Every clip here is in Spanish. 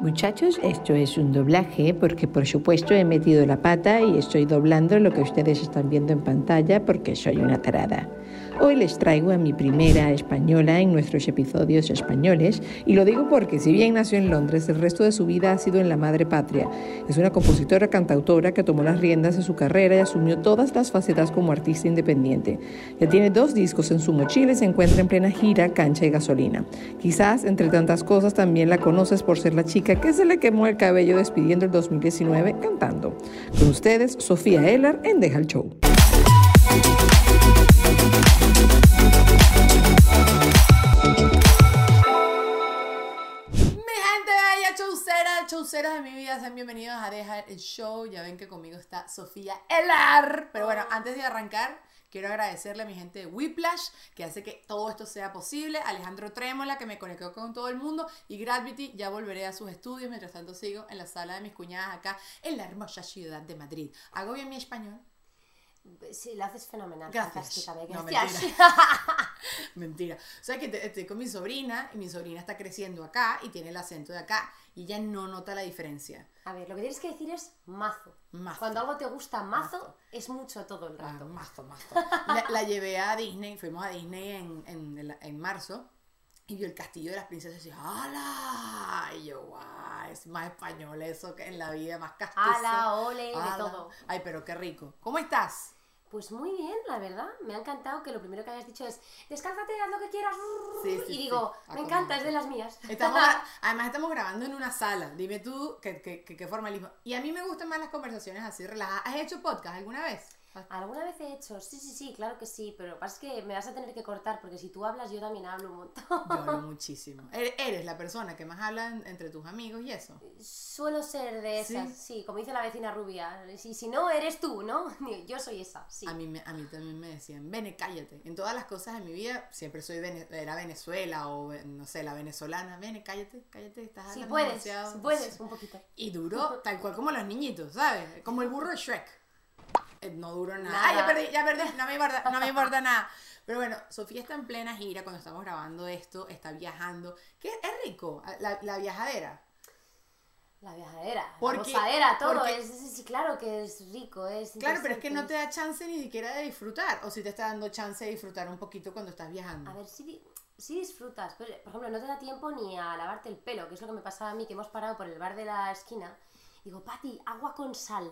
Muchachos, esto es un doblaje porque por supuesto he metido la pata y estoy doblando lo que ustedes están viendo en pantalla porque soy una tarada. Hoy les traigo a mi primera española en nuestros episodios españoles y lo digo porque si bien nació en Londres, el resto de su vida ha sido en la madre patria. Es una compositora cantautora que tomó las riendas de su carrera y asumió todas las facetas como artista independiente. Ya tiene dos discos en su mochila y se encuentra en plena gira, cancha y gasolina. Quizás, entre tantas cosas, también la conoces por ser la chica que se le quemó el cabello despidiendo el 2019 cantando. Con ustedes, Sofía Ellar en Deja el Show. Chauceras de mi vida, sean bienvenidos a Dejar el Show. Ya ven que conmigo está Sofía Elar. Pero bueno, antes de arrancar, quiero agradecerle a mi gente de Whiplash, que hace que todo esto sea posible. Alejandro Trémola, que me conectó con todo el mundo. Y Gravity, ya volveré a sus estudios. Mientras tanto, sigo en la sala de mis cuñadas acá, en la hermosa ciudad de Madrid. ¿Hago bien mi español? Sí, lo haces fenomenal. Gracias. No, mentira. mentira. O sea que estoy con mi sobrina y mi sobrina está creciendo acá y tiene el acento de acá y ella no nota la diferencia. A ver, lo que tienes que decir es mazo. Cuando algo te gusta mazo, es mucho todo el rato. Ah, mazo, mazo. la, llevé a Disney, fuimos a Disney en, en, en, marzo y vio el castillo de las princesas y dijo, ¡Hala! Y yo, guau, es más español eso que en la vida, más castizo. ¡Hala, ole! De todo. Ay, pero qué rico. ¿Cómo estás? Pues muy bien, la verdad. Me ha encantado que lo primero que hayas dicho es descálzate, haz lo que quieras. y digo, me encanta, es de las mías. además estamos grabando en una sala. Dime tú qué, qué, qué, formalismo. Y a mí me gustan más las conversaciones así relajadas. ¿Has hecho podcast alguna vez? ¿Alguna vez he hecho? Sí, sí, sí, claro que sí, pero lo que pasa es que me vas a tener que cortar porque si tú hablas yo también hablo un montón. Yo hablo muchísimo. ¿Eres la persona que más habla entre tus amigos y eso? Suelo ser de esas, sí, como dice la vecina rubia. Si, si no, eres tú, ¿no? Yo soy esa, sí. A mí, a mí también me decían, vene, cállate. En todas las cosas de mi vida siempre soy era Venezuela o, no sé, la venezolana. Vene, cállate, cállate, estás Sí puedes, sí puedes, un poquito. Y duro, tal cual como los niñitos, ¿sabes? Como el burro de Shrek. Eh, no duró nada. Ay, ya perdí, ya perdí, no me importa, no me importa nada. Pero bueno, Sofía está en plena gira cuando estamos grabando esto, está viajando. Que es rico, la, la viajadera. La viajadera, la gozadera, todo. es, claro que es rico. Es claro, pero es que no te da chance ni siquiera de disfrutar. O si te está dando chance de disfrutar un poquito cuando estás viajando. A ver, si sí disfrutas. Pero, por ejemplo, no te da tiempo ni a lavarte el pelo, que es lo que me pasaba a mí, que hemos parado por el bar de la esquina digo, Pati, agua con sal.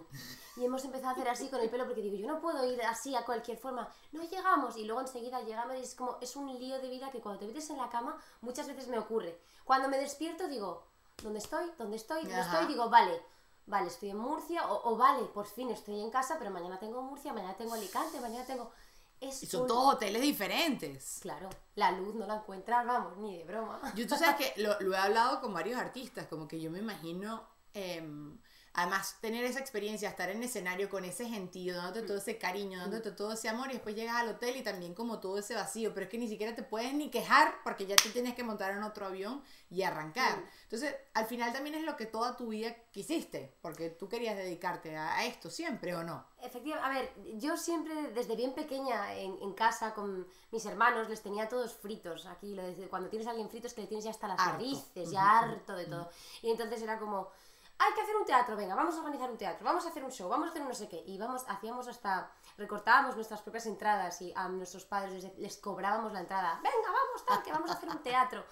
Y hemos empezado a hacer así con el pelo porque digo, yo no puedo ir así a cualquier forma. No llegamos y luego enseguida llegamos y es como, es un lío de vida que cuando te metes en la cama muchas veces me ocurre. Cuando me despierto digo, ¿dónde estoy? ¿Dónde estoy? ¿Dónde estoy? Digo, vale, vale, estoy en Murcia o, vale, por fin estoy en casa, pero mañana tengo Murcia, mañana tengo Alicante, mañana tengo... Es y son todos hoteles diferentes. Claro, la luz no la encuentras, vamos, ni de broma. Yo tú sabes que lo, lo he hablado con varios artistas, como que yo me imagino Em, además, tener esa experiencia, estar en escenario con ese gentío, dándote todo ese cariño, dándote todo ese amor y después llegas al hotel y también como todo ese vacío, pero es que ni siquiera te puedes ni quejar porque ya te tienes que montar en otro avión y arrancar. Entonces, al final también es lo que toda tu vida quisiste, porque tú querías dedicarte a, esto siempre o no. Efectivamente, a ver, yo siempre desde bien pequeña en, casa con mis hermanos les tenía todos fritos. Aquí, cuando tienes a alguien frito es que le tienes ya hasta las narices, ya harto de todo. Y entonces era como hay que hacer un teatro, venga, vamos a organizar un teatro, vamos a hacer un show, vamos a hacer no sé qué. Y vamos, hacíamos hasta, recortábamos nuestras propias entradas y a nuestros padres les, cobrábamos la entrada. Venga, vamos, tal, que vamos a hacer un teatro.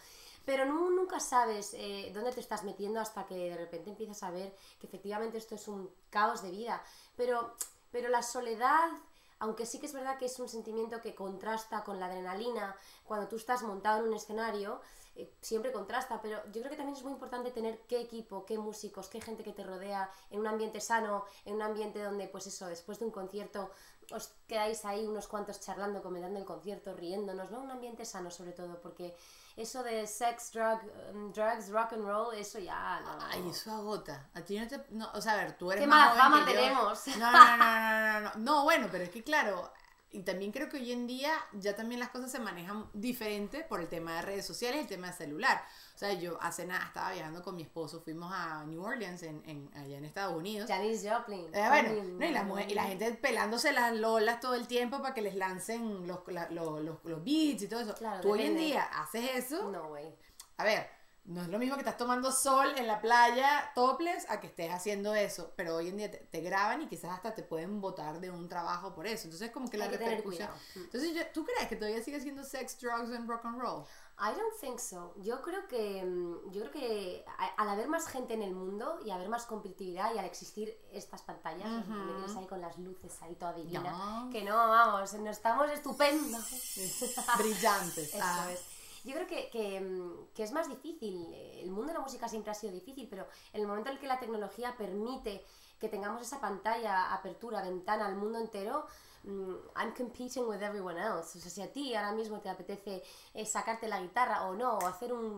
Pero nunca sabes eh, dónde te estás metiendo hasta que de repente empiezas a ver que efectivamente esto es un caos de vida. Pero, pero la soledad aunque sí que es verdad que es un sentimiento que contrasta con la adrenalina cuando tú estás montado en un escenario, eh, siempre contrasta, pero yo creo que también es muy importante tener qué equipo, qué músicos, qué gente que te rodea en un ambiente sano, en un ambiente donde, pues eso, después de un concierto os quedáis ahí unos cuantos charlando, comentando el concierto, riéndonos, ¿no? Un ambiente sano sobre todo, porque eso de sex, drug, um, drugs, rock and roll, eso ya no. Ay, eso agota. A ti no te. No, o sea, a ver, tú eres ¿Qué más. ¿Qué fama tenemos? No, no, no, no, no, no. No, bueno, pero es que claro, y también creo que hoy en día ya también las cosas se manejan diferente por el tema de redes sociales el tema de celular. O sea, yo hace nada estaba viajando con mi esposo, fuimos a New Orleans, en, en allá en Estados Unidos. Janis Joplin. Eh, bueno, y, la y la gente pelándose las lolas todo el tiempo para que les lancen los, los, los, beats y todo eso. Claro, Tú hoy en día haces eso. No, güey. A ver, no es lo mismo que estás tomando sol en la playa, topless, a que estés haciendo eso. Pero hoy en día te, te graban y quizás hasta te pueden botar de un trabajo por eso. Entonces, como que la que repercusión. Mm. Entonces, ¿tú crees que todavía sigue siendo sex, drugs and rock and roll? I don't think so. Yo creo que mm, yo creo que al haber más gente en el mundo y haber más competitividad y al existir estas pantallas, tienes ahí con las luces ahí toda divina, que no, vamos, no estamos estupendos. Brillantes. Eso Ah. es. Yo creo que, que, mm, que es más difícil. El mundo de la música siempre ha sido difícil, pero en el momento en el que la tecnología permite que tengamos esa pantalla, apertura, ventana al mundo entero, mm, I'm competing with everyone else. O sea, si a ti ahora mismo te apetece eh, sacarte la guitarra o no, o hacer un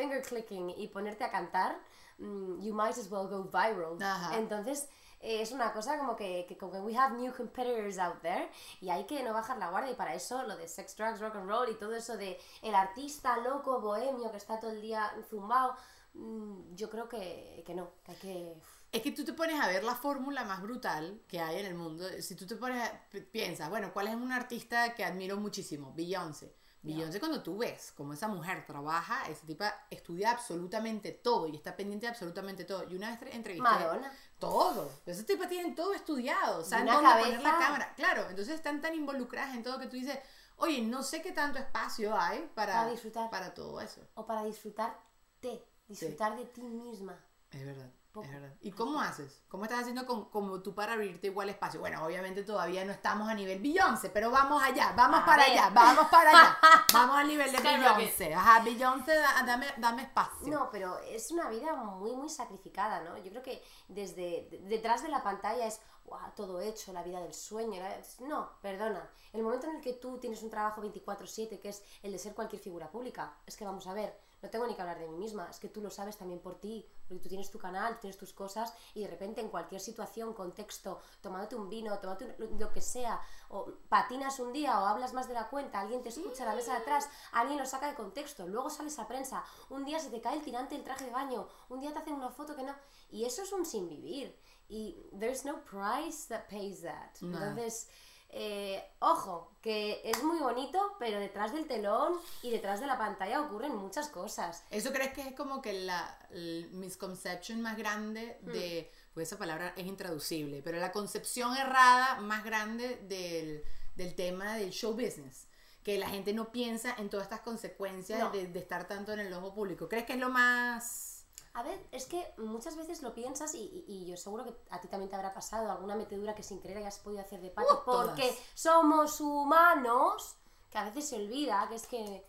finger clicking y ponerte a cantar, mm, you might as well go viral. Ajá. Entonces, eh, es una cosa como que, que como que we have new competitors out there y hay que no bajar la guardia y para eso lo de sex, drugs, rock and roll y todo eso de el artista loco, bohemio que está todo el día zumbado, mm, yo creo que, que no, que hay que... Es que tú te pones a ver la fórmula más brutal que hay en el mundo. Si tú te pones a, pi- piensas, bueno, ¿cuál es un artista que admiro muchísimo? Beyoncé. Beyoncé cuando tú ves cómo esa mujer trabaja, esa tipa estudia absolutamente todo y está pendiente de absolutamente todo. Y una vez tre- entrevisté... Madonna. Todo. Ese tipo tienen todo estudiado. Saben dónde poner la cabeza. cámara. Claro, entonces están tan involucradas en todo que tú dices, oye, no sé qué tanto espacio hay para, Para disfrutar. para todo eso. O para disfrutarte, disfrutar de ti misma. Es verdad. Poco. Es verdad. ¿Y cómo haces? ¿Cómo estás haciendo con, como tú para abrirte igual espacio? Bueno, obviamente todavía no estamos a nivel Beyoncé, pero vamos allá, vamos A para ver. allá, vamos para allá. Vamos al nivel de. Beyoncé. Ajá, Beyoncé, da- dame, dame espacio. No, pero es una vida muy, muy sacrificada, ¿no? Yo creo que desde de- detrás de la pantalla es "Guau, todo hecho, la vida del sueño. No, perdona. El momento en el que tú tienes un trabajo 24-7, que es el de ser cualquier figura pública, es que vamos a ver, no tengo ni que hablar de mí misma, es que tú lo sabes también por ti, porque tú tienes tu canal, tú tienes tus cosas y de repente en cualquier situación, contexto, tomándote un vino, tomándote un- lo, lo que sea, o patinas un día o hablas más de la cuenta, alguien te escucha a la mesa de atrás, alguien lo saca de contexto, luego sales a prensa, un día se te cae el tirante del traje de baño, un día te hacen una foto que no, y eso es un sin vivir, y there's no price that pays that. No. Entonces, eh, ojo, que es muy bonito, pero detrás del telón y detrás de la pantalla ocurren muchas cosas. ¿Eso crees que es como que la el misconception más grande Hmm. de, pues esa palabra es intraducible, pero la concepción errada más grande del, del tema del show business? Que la gente no piensa en todas estas consecuencias No. de, de estar tanto en el ojo público. ¿Crees que es lo más... A ver, es que muchas veces lo piensas y, y- y yo seguro que a ti también te habrá pasado alguna metedura que sin querer hayas podido hacer de pato Uh, todas. porque somos humanos, que a veces se olvida que es que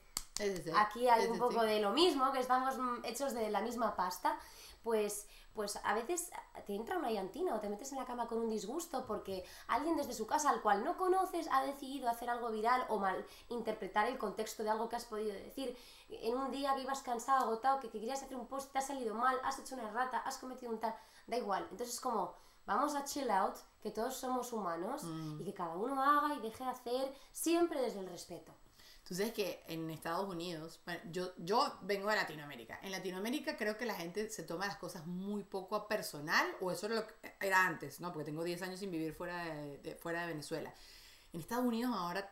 aquí hay un poco de lo mismo, que estamos hechos de la misma pasta, pues, pues a veces te entra una llantina o te metes en la cama con un disgusto porque alguien desde su casa al cual no conoces ha decidido hacer algo viral o mal interpretar el contexto de algo que has podido decir en un día que ibas cansado, agotado, que, que querías hacer un post, te ha salido mal, has hecho una errata, has cometido un tal, da igual. Entonces es como, vamos a chill out, que todos somos humanos y que cada uno haga y deje de hacer siempre desde el respeto. Tú sabes que en Estados Unidos, bueno, yo, yo vengo de Latinoamérica. En Latinoamérica creo que la gente se toma las cosas muy poco a personal, o eso era lo que era antes, ¿no? Porque tengo 10 años sin vivir fuera de, de- fuera de Venezuela. En Estados Unidos ahora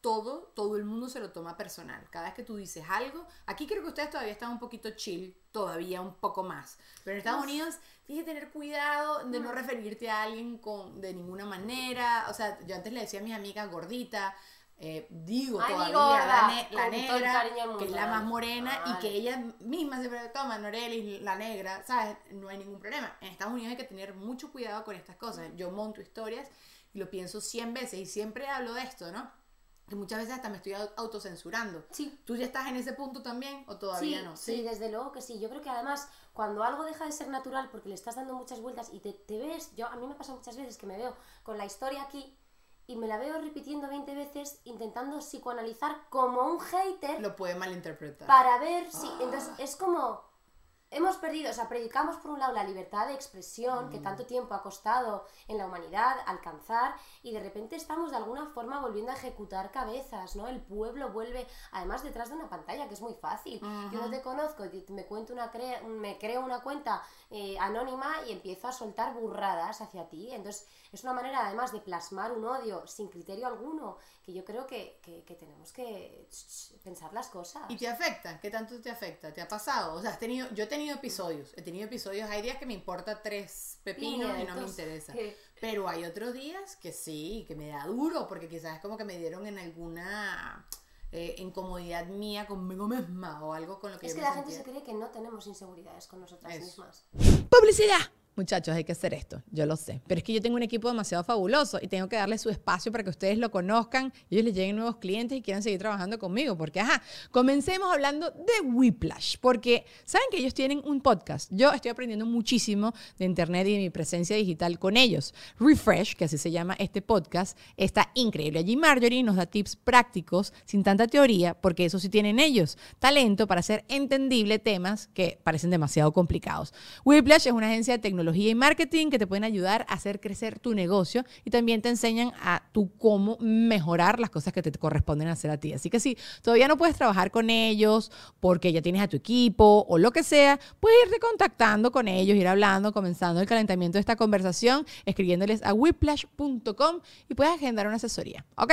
todo, todo el mundo se lo toma personal. Cada vez que tú dices algo, aquí creo que ustedes todavía están un poquito chill, todavía un poco más. Pero en Estados Unidos tienes que tener cuidado de no referirte a alguien con, de ninguna manera. O sea, yo antes le decía a mis amigas gordita, eh, digo Ay, todavía la, ne- negra, que es la más morena y que ella misma siempre toma Norelis, la negra, ¿sabes? No hay ningún problema. En Estados Unidos hay que tener mucho cuidado con estas cosas. Yo monto historias y lo pienso 100 veces y siempre hablo de esto, ¿no? Que muchas veces hasta me estoy au- autocensurando. Sí. ¿Tú ya estás en ese punto también o todavía sí, no? Sí, desde luego que sí. Yo creo que además cuando algo deja de ser natural porque le estás dando muchas vueltas y te, te ves, yo a mí me pasa muchas veces que me veo con la historia aquí y me la veo repitiendo 20 veces intentando psicoanalizar como un hater Lo puede malinterpretar. para ver si... Entonces es como... hemos perdido, o sea, predicamos por un lado la libertad de expresión que tanto tiempo ha costado en la humanidad alcanzar y de repente estamos de alguna forma volviendo a ejecutar cabezas, ¿no? El pueblo vuelve, además detrás de una pantalla, que es muy fácil. Yo no te conozco, me, cuento una me creo una cuenta eh, anónima y empiezo a soltar burradas hacia ti. Entonces, es una manera además de plasmar un odio sin criterio alguno, que yo creo que, que, tenemos que pensar las cosas. ¿Y te afecta? ¿Qué tanto te afecta? ¿Te ha pasado? O sea, has tenido, yo he tenido episodios, he tenido episodios, hay días que me importa tres pepinos y, no me interesa. Pero hay otros días que sí, que me da duro, porque quizás es como que me dieron en alguna... Eh, incomodidad mía conmigo misma o algo con lo que es que la gente se cree que no tenemos inseguridades con nosotras mismas. ¡Publicidad! Muchachos, hay que hacer esto, yo lo sé. Pero es que yo tengo un equipo demasiado fabuloso y tengo que darle su espacio para que ustedes lo conozcan, y ellos les lleguen nuevos clientes y quieran seguir trabajando conmigo. Porque, ajá, comencemos hablando de Whiplash, porque saben que ellos tienen un podcast. Yo estoy aprendiendo muchísimo de Internet y de mi presencia digital con ellos. Refresh, que así se llama este podcast, está increíble. Allí Marjorie nos da tips prácticos, sin tanta teoría, porque eso sí tienen ellos. Talento para hacer entendible temas que parecen demasiado complicados. Whiplash es una agencia de tecnología y marketing que te pueden ayudar a hacer crecer tu negocio y también te enseñan a tú cómo mejorar las cosas que te corresponden hacer a ti. Así que si todavía no puedes trabajar con ellos porque ya tienes a tu equipo o lo que sea, puedes irte contactando con ellos, ir hablando, comenzando el calentamiento de esta conversación, escribiéndoles a whiplash.com y puedes agendar una asesoría. ¿Ok?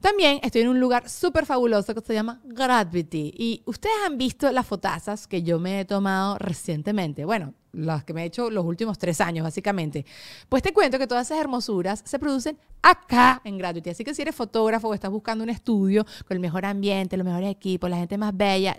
También estoy en un lugar súper fabuloso que se llama Gravity y ustedes han visto las fotazas que yo me he tomado recientemente. Bueno, las que me he hecho los últimos tres años, básicamente. Pues te cuento que todas esas hermosuras se producen acá en Gratuity. Así que si eres fotógrafo o estás buscando un estudio con el mejor ambiente, los mejores equipos, la gente más bella,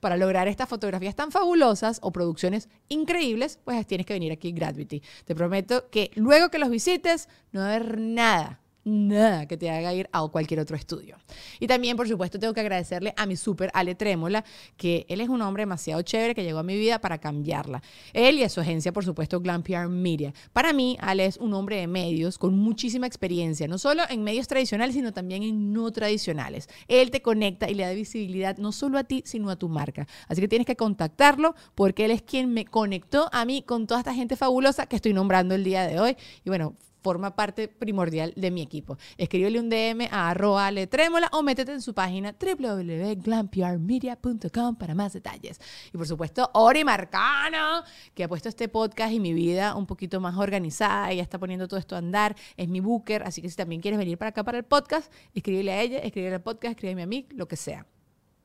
para lograr estas fotografías tan fabulosas o producciones increíbles, pues tienes que venir aquí en Gratuity. Te prometo que luego que los visites, no va a haber nada nada que te haga ir a cualquier otro estudio. Y también, por supuesto, tengo que agradecerle a mi super Ale Trémola, que él es un hombre demasiado chévere que llegó a mi vida para cambiarla. Él y a su agencia, por supuesto, Glam PR Media. Para mí, Ale es un hombre de medios con muchísima experiencia, no solo en medios tradicionales, sino también en no tradicionales. Él te conecta y le da visibilidad no solo a ti, sino a tu marca. Así que tienes que contactarlo porque él es quien me conectó a mí con toda esta gente fabulosa que estoy nombrando el día de hoy. Y bueno, forma parte primordial de mi equipo. Escríbele un DM a arroba trémola o métete en su página www.glamprmedia.com para más detalles. Y por supuesto, Ori Marcano, que ha puesto este podcast y mi vida un poquito más organizada ya está poniendo todo esto a andar. Es mi booker, así que si también quieres venir para acá para el podcast, escríbele a ella, escríbele al podcast, escríbeme a mí, lo que sea.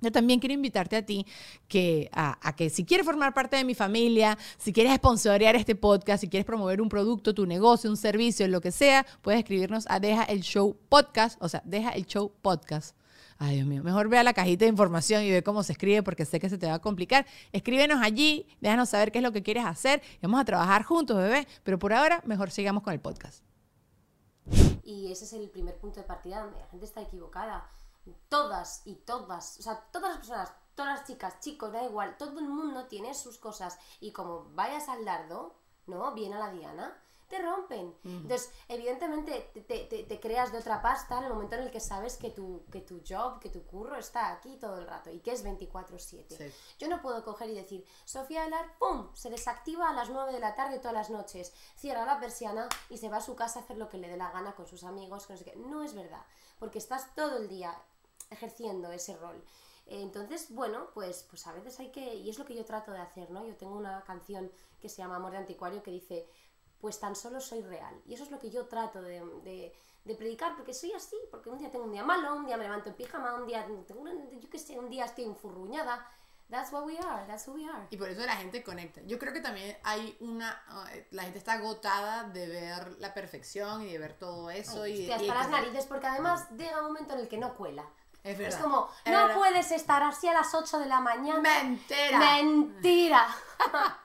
Yo también quiero invitarte a ti que, a, que si quieres formar parte de mi familia, si quieres sponsorear este podcast, si quieres promover un producto, tu negocio, un servicio, lo que sea, puedes escribirnos a Deja el Show Podcast, o sea, Deja el Show Podcast. Ay, Dios mío, mejor vea la cajita de información y ve cómo se escribe porque sé que se te va a complicar. Escríbenos allí, déjanos saber qué es lo que quieres hacer vamos a trabajar juntos, bebé. Pero por ahora, mejor sigamos con el podcast. Y ese es el primer punto de partida donde la gente está equivocada todas y todas, o sea, todas las personas, todas las chicas, chicos, da igual, todo el mundo tiene sus cosas y como vayas al dardo, ¿no? Viene a la diana, te rompen. Entonces, evidentemente te, creas de otra pasta en el momento en el que sabes que tu, que tu job, que tu curro está aquí todo el rato y que es 24/7. Yo no puedo coger y decir, Sofía Alar, ¡pum!, se desactiva a las 9 de la tarde todas las noches, cierra la persiana y se va a su casa a hacer lo que le dé la gana con sus amigos, no sé qué. No es verdad, porque estás todo el día ejerciendo ese rol. Entonces, bueno, pues, pues a veces hay que, y es lo que yo trato de hacer, ¿no? Yo tengo una canción que se llama Amor de Anticuario que dice, pues tan solo soy real. Y eso es lo que yo trato de, de, predicar, porque soy así, porque un día tengo un día malo, un día me levanto en pijama, un día, tengo yo qué sé, un día estoy enfurruñada. That's what we are, that's who we are. Y por eso la gente conecta. Yo creo que también hay una. Eh, la gente está agotada de ver la perfección y de ver todo eso. y, hasta las narices, porque además llega un momento en el que no cuela. Es, como, no puedes estar así a las 8 de la mañana. Mentira. Mentira.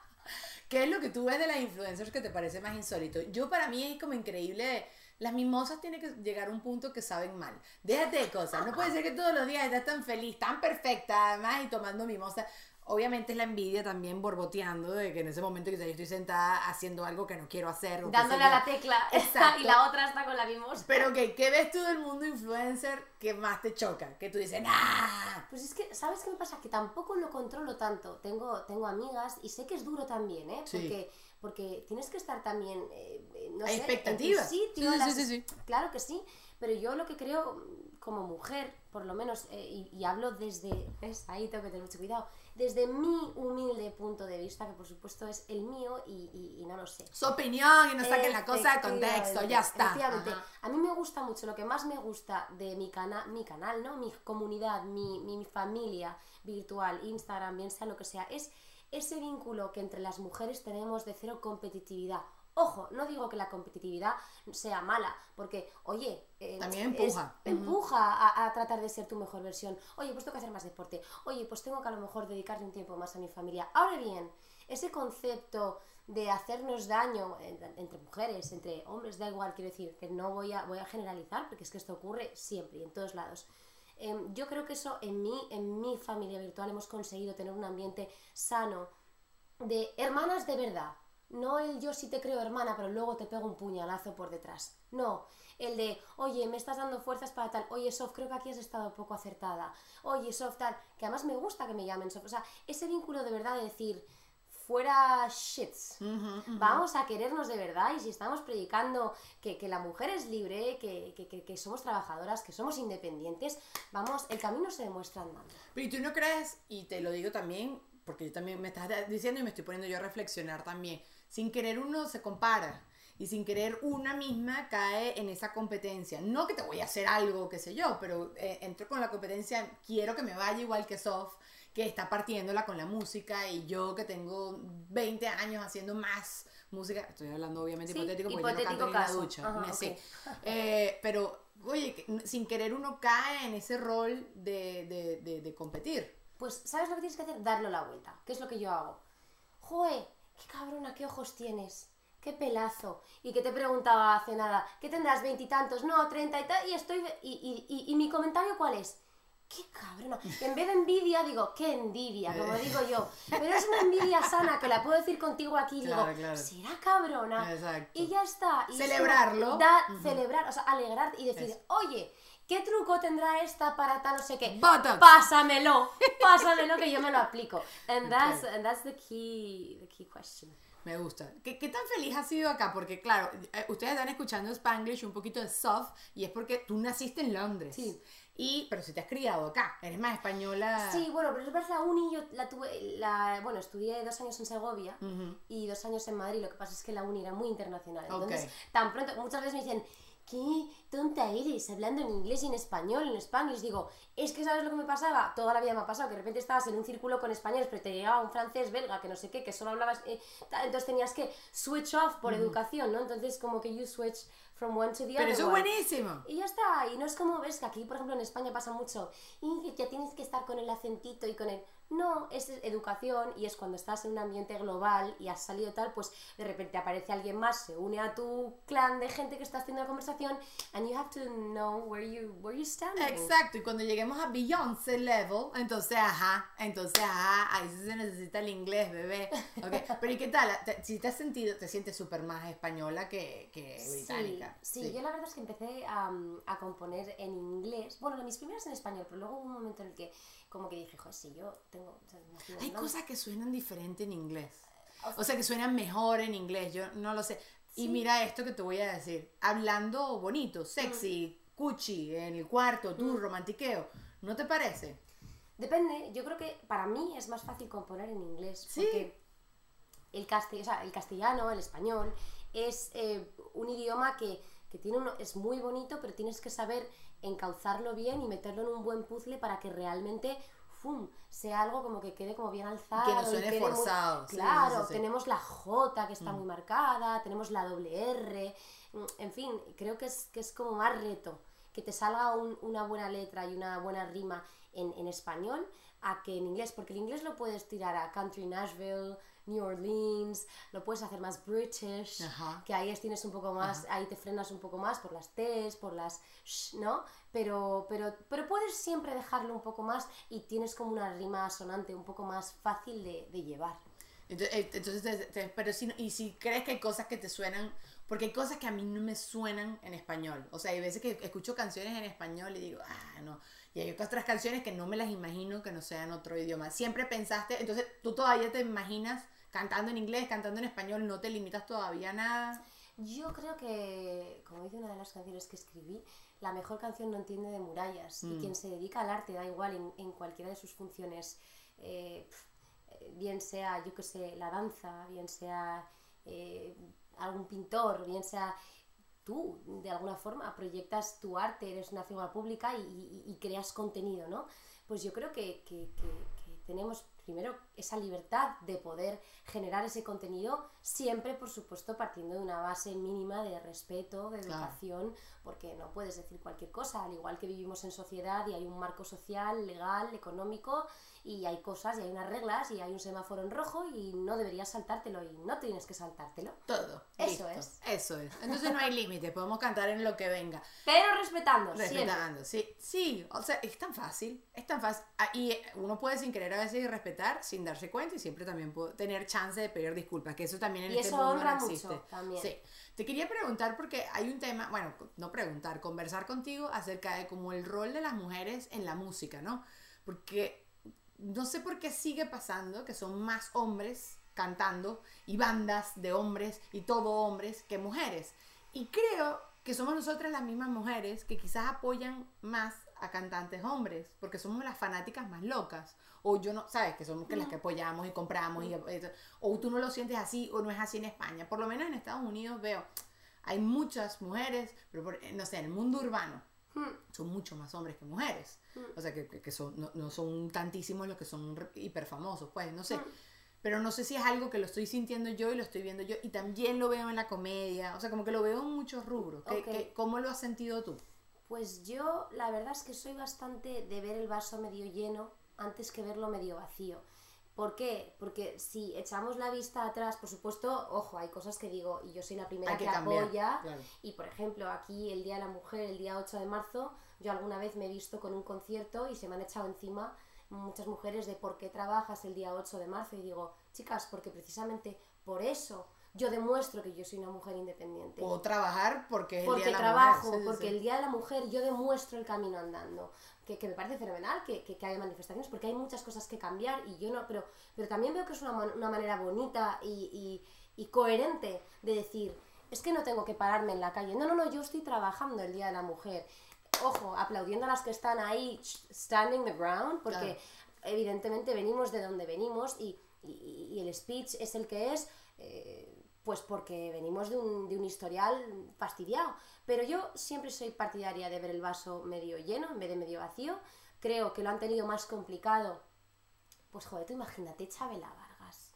¿Qué es lo que tú ves de las influencers que te parece más insólito? Yo para mí es como increíble. Las mimosas tienen que llegar a un punto que saben mal. Déjate de cosas. No puede ser que todos los días estés tan feliz, tan perfecta, además, y tomando mimosa. Obviamente es la envidia también borboteando de que en ese momento que yo estoy sentada haciendo algo que no quiero hacer. o Dándole a la tecla Exacto. y la otra está con la mimosa. Pero que, ¿qué ves tú del mundo influencer que más te choca? Que tú dices, ¡nah! Pues es que, ¿sabes qué me pasa? Que tampoco lo controlo tanto. Tengo, tengo amigas y sé que es duro también, ¿eh? Sí. Porque, porque tienes que estar también, eh, eh, no Hay sé, expectativas. en tu sitio, Sí, sí, las- sí, sí. Claro que sí, pero yo lo que creo mm, como mujer, por lo menos, eh, y, y hablo desde, ¿ves? Ahí tengo que tener mucho cuidado, desde mi humilde punto de vista, que por supuesto es el mío y, y- y no lo sé. Su opinión y no saquen la cosa de contexto, ya está. A mí me gusta mucho, lo que más me gusta de mi, cana mi canal, ¿no? Mi comunidad, mi, mi, mi familia virtual, Instagram, bien sea lo que sea, es ese vínculo que entre las mujeres tenemos de cero competitividad. Ojo, no digo que la competitividad sea mala, porque, oye, eh, También es- empuja. empuja a, a tratar de ser tu mejor versión. Oye, pues tengo que hacer más deporte. Oye, pues tengo que a lo mejor dedicarle un tiempo más a mi familia. Ahora bien, ese concepto de hacernos daño en- entre mujeres, entre hombres, da igual, quiero decir, que no voy a, voy a generalizar, porque es que esto ocurre siempre y en todos lados. Em, yo creo que eso en mí, en mi familia virtual, hemos conseguido tener un ambiente sano de hermanas de verdad. No el yo sí te creo hermana, pero luego te pego un puñalazo por detrás. No, el de, oye, me estás dando fuerzas para tal. Oye, Sof, creo que aquí has estado poco acertada. Oye, Sof, tal. Que además me gusta que me llamen Sof. O sea, ese vínculo de verdad de decir, fuera shits. Vamos a querernos de verdad y si estamos predicando que, que la mujer es libre, que, que- que- que somos trabajadoras, que somos independientes, vamos, el camino se demuestra andando. Pero ¿y tú no crees, y te lo digo también, porque yo también me estás diciendo y me estoy poniendo yo a reflexionar también, sin querer uno se compara y sin querer una misma cae en esa competencia. No que te voy a hacer algo, qué sé yo, pero eh, entro con la competencia, quiero que me vaya igual que Sof, que está partiéndola con la música y yo que tengo 20 años haciendo más música, estoy hablando obviamente Sí, hipotético porque yo no hipotético canto ni en la caso. ducha, Ajá. Eh, pero, oye, que sin querer uno cae en ese rol de, de, de, de competir. Pues, ¿sabes lo que tienes que hacer? Darlo la vuelta. ¿Qué es lo que yo hago? Joe, qué cabrona, qué ojos tienes. Qué pelazo. Y que te preguntaba hace nada, ¿qué tendrás? Veintitantos, no, treinta y tal. Y estoy. Y, y, y, y mi comentario, ¿cuál es? Qué cabrona. En vez de envidia, digo, qué envidia, como digo yo. Pero es una envidia sana que la puedo decir contigo aquí. Claro, digo, claro. será cabrona. Exacto. Y ya está. Y Celebrarlo. Da, Celebrar, o sea, alegrar y decir, Eso. oye, ¿qué truco tendrá esta para tal no sé qué? Botox. Pásamelo, pásamelo que yo me lo aplico. And that's, and that's the key, the key question. Me gusta. ¿Qué, qué tan feliz has sido acá? Porque, claro, eh, ustedes están escuchando Spanglish, un poquito de soft, y es porque tú naciste en Londres. Sí. Y, pero si te has criado acá, eres más española. Sí, bueno, pero es verdad, la uni yo la tuve, la, bueno, estudié dos años en Segovia Ujú. y dos años en Madrid, lo que pasa es que la uni era muy internacional. Entonces, Ok. tan pronto, muchas veces me dicen, qué tonta eres, hablando en inglés y en español, en spanglish. Digo, es que ¿sabes lo que me pasaba? Toda la vida me ha pasado, que de repente estabas en un círculo con españoles, pero te llegaba un francés, belga, que no sé qué, que solo hablabas... eh, entonces tenías que switch off por educación, ¿no? Entonces como que you switch from one to the Pero other eso es buenísimo. Y ya está, y no es como ves que aquí, por ejemplo, en España pasa mucho, y ya tienes que estar con el acentito y con el... No, es educación y es cuando estás en un ambiente global y has salido tal, pues de repente aparece alguien más, se une a tu clan de gente que está haciendo la conversación, and you have to know where you, where you stand. Exacto, y cuando lleguemos a Beyoncé level, entonces, ajá, entonces, ajá, ahí sí se necesita el inglés, bebé. Ok, Pero ¿y qué tal? Te- si te has sentido, te sientes súper más española que, que británica. Sí, sí, yo la verdad es que empecé a, a componer en inglés. Bueno, mis primeras en español, pero luego hubo un momento en el que como que dije, joder, sí, yo tengo... o sea, Hay Londres". cosas que suenan diferente en inglés. O sea, que suenan mejor en inglés, yo no lo sé. Y mira esto que te voy a decir. Hablando bonito, sexy, cuchi, en el cuarto, tú, romantiqueo. ¿No te parece? Depende, yo creo que para mí es más fácil componer en inglés. Sí. Porque el, casti- o sea, el castellano, el español, es eh, un idioma que, que tiene uno, es muy bonito, pero tienes que saber encauzarlo bien y meterlo en un buen puzzle para que realmente ¡fum! sea algo como que quede como bien alzado. Que no suene quede forzado, Claro, sí, sí, sí. tenemos la J que está muy marcada, tenemos la doble R, mm, en fin, creo que es, que es como más reto que te salga un- una buena letra y una buena rima en, en español a que en inglés, porque el inglés lo puedes tirar a Country Nashville, New Orleans, lo puedes hacer más British, Ajá. que ahí tienes un poco más, ahí te frenas un poco más por las T's, por las sh, ¿no? Pero, pero, pero puedes siempre dejarlo un poco más y tienes como una rima sonante un poco más fácil de, de llevar. Entonces, eh, entonces te- te- pero si, y si crees que hay cosas que te suenan, porque hay cosas que a mí no me suenan en español. O sea, hay veces que escucho canciones en español y digo, ah, no. Y hay otras canciones que no me las imagino que no sean otro idioma. Siempre pensaste, entonces tú todavía te imaginas cantando en inglés, cantando en español, no te limitas todavía a nada. Yo creo que, como dice una de las canciones que escribí, la mejor canción no entiende de murallas. Y quien se dedica al arte, da igual en, en cualquiera de sus funciones, eh, bien sea, yo que sé, la danza, bien sea eh, algún pintor, bien sea tú, de alguna forma, proyectas tu arte, eres una figura pública y, y- y creas contenido, ¿no? Pues yo creo que, que- que- que tenemos primero esa libertad de poder generar ese contenido, siempre, por supuesto, partiendo de una base mínima de respeto, de Claro. educación, porque no puedes decir cualquier cosa, al igual que vivimos en sociedad y hay un marco social, legal, económico, y hay cosas y hay unas reglas y hay un semáforo en rojo y no deberías saltártelo y no tienes que saltártelo. Todo. Eso listo. es. Eso es. Entonces no hay límite, podemos cantar en lo que venga. Pero respetando, siempre. Respetando, sí, sí, o sea, es tan fácil, es tan fácil. Ah, Y uno puede sin querer a veces respetar sin darse cuenta y siempre también puedo tener chance de pedir disculpas, que eso también en Y este eso mundo honra no mucho existe. también. Sí. Te quería preguntar porque hay un tema, bueno, no preguntar, conversar contigo acerca de como el rol de las mujeres en la música, ¿no? Porque no sé por qué sigue pasando que son más hombres cantando y bandas de hombres y todo hombres que mujeres. Y creo que somos nosotras las mismas mujeres que quizás apoyan más a cantantes hombres, porque somos las fanáticas más locas. O yo no, sabes, que somos que las que apoyamos y compramos, y, o tú no lo sientes así, o no es así en España. Por lo menos en Estados Unidos veo, hay muchas mujeres, pero por- no sé, en el mundo urbano, Hmm. son mucho más hombres que mujeres. O sea, que, que- son, no, no son tantísimos los que son re- hiper famosos, pues, no sé. Pero no sé si es algo que lo estoy sintiendo yo y lo estoy viendo yo. Y también lo veo en la comedia. O sea, como que lo veo en muchos rubros. ¿Qué- Ok. qué- ¿Cómo lo has sentido tú? Pues yo la verdad es que soy bastante de ver el vaso medio lleno antes que verlo medio vacío. ¿Por qué? Porque si echamos la vista atrás, por supuesto, ojo, hay cosas que digo, y yo soy la primera Hay que que, cambiar, apoya, claro. y por ejemplo, aquí el Día de la Mujer, el día 8 de marzo, yo alguna vez me he visto con un concierto y se me han echado encima muchas mujeres de por qué trabajas el día 8 de marzo, y digo, chicas, porque precisamente por eso yo demuestro que yo soy una mujer independiente Puedo trabajar porque es el porque Día de la trabajo, Mujer. Sí, porque sí. el Día de la Mujer yo demuestro el camino andando. Que, que me parece fenomenal que, que, que haya manifestaciones, porque hay muchas cosas que cambiar y yo no, pero, pero también veo que es una, una manera bonita y, y- y coherente de decir, es que no tengo que pararme en la calle. No, no, no, yo estoy trabajando el Día de la Mujer. Ojo, aplaudiendo a las que están ahí, standing the ground, porque Claro. evidentemente venimos de donde venimos y, y- y el speech es el que es, eh, pues porque venimos de un, de un historial fastidiado. Pero yo siempre soy partidaria de ver el vaso medio lleno en vez de medio vacío. Creo que lo han tenido más complicado. Pues joder, tú imagínate Chabela Vargas.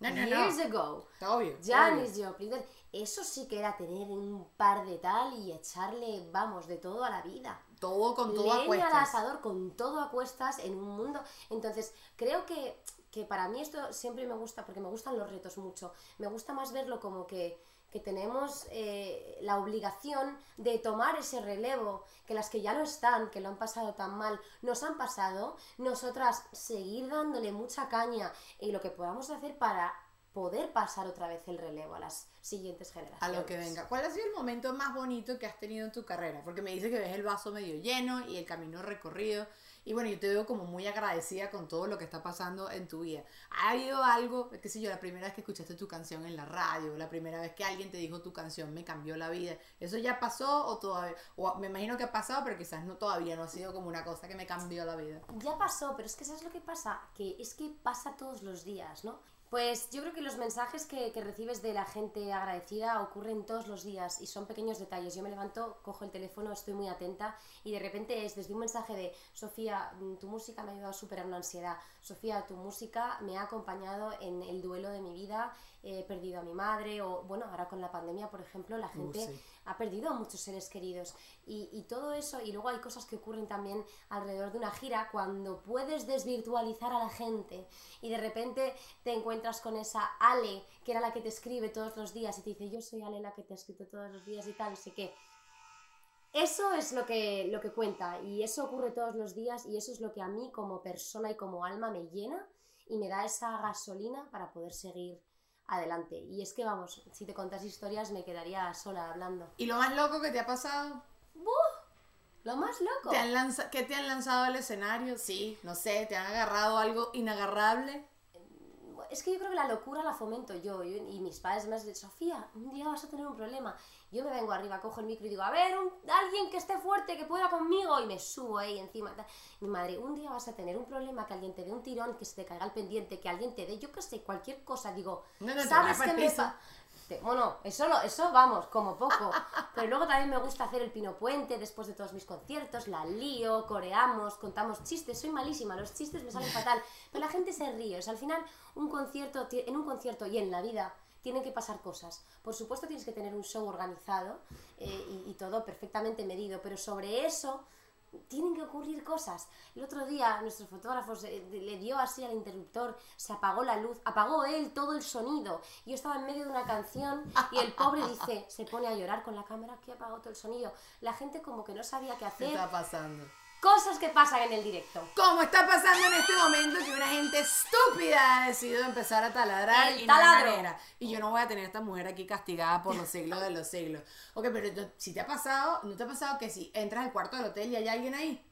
No, no, Years no. ago. Obvio. Janis Joplin. Eso sí que era tener un par de tal y echarle, vamos, de todo a la vida Todo con todo a leña al cuestas. asador con todo a cuestas en un mundo. Entonces, creo que, que para mí esto siempre me gusta, porque me gustan los retos mucho. Me gusta más verlo como que, que tenemos eh, la obligación de tomar ese relevo, que las que ya no están, que lo han pasado tan mal, nos han pasado, nosotras seguir dándole mucha caña y lo que podamos hacer para poder pasar otra vez el relevo a las siguientes A generaciones. lo que venga. ¿Cuál ha sido el momento más bonito que has tenido en tu carrera? Porque me dice que ves el vaso medio lleno y el camino recorrido. Y bueno, yo te veo como muy agradecida con todo lo que está pasando en tu vida. ¿Ha habido algo, qué sé yo, la primera vez que escuchaste tu canción en la radio, la primera vez que alguien te dijo tu canción me cambió la vida? ¿Eso ya pasó o todavía? O me imagino que ha pasado, pero quizás no todavía no ha sido como una cosa que me cambió la vida. Ya pasó, pero es que ¿sabes lo que pasa? Que es que pasa todos los días, ¿no? Pues yo creo que los mensajes que, que recibes de la gente agradecida ocurren todos los días y son pequeños detalles. Yo me levanto, cojo el teléfono, estoy muy atenta y de repente es desde un mensaje de Sofía, mm, tu música me ha ayudado a superar una ansiedad. Sofía, tu música me ha acompañado en el duelo de mi vida he perdido a mi madre, o bueno, ahora con la pandemia, por ejemplo, la gente sí. ha perdido a muchos seres queridos. Y, y todo eso, y luego hay cosas que ocurren también alrededor de una gira, cuando puedes desvirtualizar a la gente y de repente te encuentras con esa Ale, que era la que te escribe todos los días y te dice, yo soy Ale la que te ha escrito todos los días y tal, no sé qué. Eso es lo que, lo que cuenta y eso ocurre todos los días y eso es lo que a mí como persona y como alma me llena y me da esa gasolina para poder seguir adelante. Y es que vamos, si te contas historias me quedaría sola hablando. ¿Y lo más loco que te ha pasado? Lo más loco. ¿Te han lanza- ¿Qué te han lanzado al escenario? Sí, no sé, ¿te han agarrado algo inagarrable? Es que yo creo que la locura la fomento yo, yo- y mis padres me dicen, Sofía, un día vas a tener un problema. Yo me vengo arriba, cojo el micro y digo, a ver, un- alguien que esté fuerte, que pueda conmigo, y me subo ahí encima. Mi madre, un día vas a tener un problema, que alguien te dé un tirón, que se te caiga el pendiente, que alguien te dé, yo qué sé, cualquier cosa. Digo, No, ¿sabes qué me piso. Pa-?" Te- Bueno, eso, lo- eso vamos, como poco. Pero luego también me gusta hacer el pino puente después de todos mis conciertos, la lío, coreamos, contamos chistes. Soy malísima, los chistes me salen fatal. Pero la gente se ríe. O sea, al final, un concierto, en un concierto y en la vida tienen que pasar cosas. Por supuesto, tienes que tener un show organizado eh, y, y todo perfectamente medido. Pero sobre eso tienen que ocurrir cosas. El otro día nuestros fotógrafos eh, de- le dio así al interruptor, se apagó la luz, apagó él todo el sonido. Yo estaba en medio de una canción y el pobre dice, se pone a llorar con la cámara que apagado todo el sonido. La gente como que no sabía qué ¿Qué hacer. está pasando? Cosas que pasan en el directo. Como está pasando en este momento que una gente estúpida ha decidido empezar a taladrar El y no taladro. manera. Y yo no voy a tener a esta mujer aquí castigada por los siglos de los siglos. Ok, pero si te ha pasado, ¿no te ha pasado que si entras al cuarto del hotel y hay alguien ahí?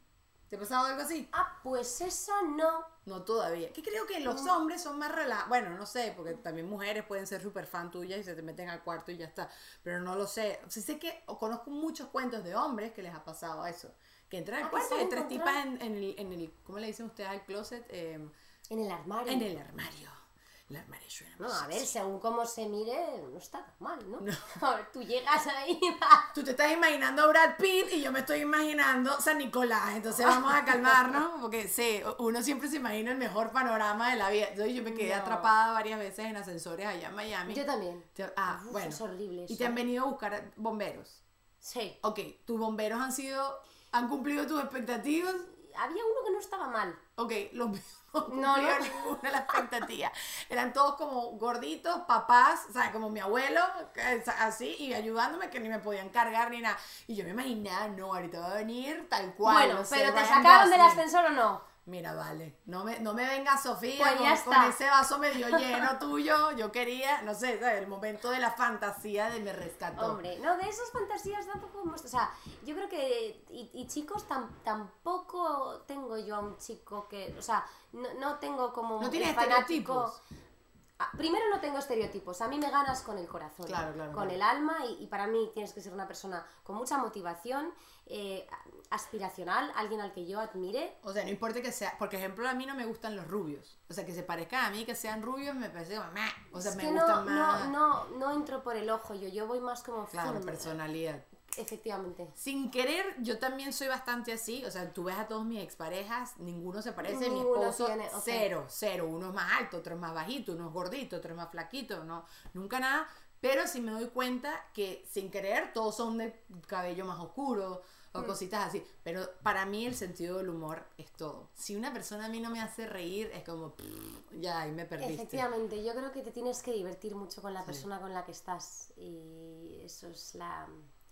¿Te ha pasado algo así? Ah, pues esa no. No todavía. Que creo que los hombres son más relajados. Bueno, no sé, porque también mujeres pueden ser súper fan tuyas y se te meten al cuarto y ya está. Pero no lo sé. Sí sé que conozco muchos cuentos de hombres que les ha pasado eso. Que entran al Ah, cuarto y hay tres tipas en, en el, en el- ¿Cómo le dicen ustedes al closet? Eh, En el armario. en el armario. Suena No, a ver, según cómo se mire, no está tan mal, ¿no? A ver, tú llegas ahí, Tú te estás imaginando Brad Pitt y yo me estoy imaginando San Nicolás. Entonces vamos a calmarnos, porque sí, uno siempre se imagina el mejor panorama de la vida. Entonces yo me quedé No. atrapada varias veces en ascensores allá en Miami. yo también. Ah, Uf, bueno. Es horrible Y te han venido a buscar bomberos. Sí. Ok, tus bomberos han sido, han cumplido tus expectativas. Había uno que no estaba mal. Ok, los míos no No, no. ninguna de las expectativas. Eran todos como gorditos, papás, o sea, como mi abuelo, así, y ayudándome que ni me podían cargar ni nada. Y yo me imaginaba, no, ahorita va a venir tal cual. bueno, no sé, pero ¿te Ryan sacaron del ascensor o no? Mira, vale, no me, no me venga Sofía Pues con, ese vaso medio lleno tuyo. Yo quería, no sé, ¿sabes? el momento de la fantasía de me rescató. Hombre, no, de esas fantasías tampoco hemos... O sea, yo creo que... Y, y chicos, tam- tampoco tengo yo a un chico que... O sea, no, no tengo como... No fanático- estereotipos. Ah, Primero no tengo estereotipos, a mí me ganas con el corazón, Claro, claro, con claro. el alma y, y para mí tienes que ser una persona con mucha motivación, eh, aspiracional, alguien al que yo admire. O sea, no importa que sea, por ejemplo, a mí no me gustan los rubios. O sea, que se parezcan a mí, que sean rubios, me parece como, meh. o sea, es me que gustan no, más. no, no, no entro por el ojo yo, yo voy más como Claro, personalidad. Efectivamente. Sin querer, yo también soy bastante así. O sea, tú ves a todos mis exparejas, ninguno se parece. Mi esposo, tiene, cero, cero. Uno es más alto, otro es más bajito, uno es gordito, otro es más flaquito. No, nunca nada. Pero sí me doy cuenta que sin querer, todos son de cabello más oscuro. O cositas así. Pero para mí el sentido del humor es todo. Si una persona a mí no me hace reír, es como, pff, ya, ahí me perdiste. Efectivamente, yo creo que te tienes que divertir mucho con la persona con la que estás y eso es la,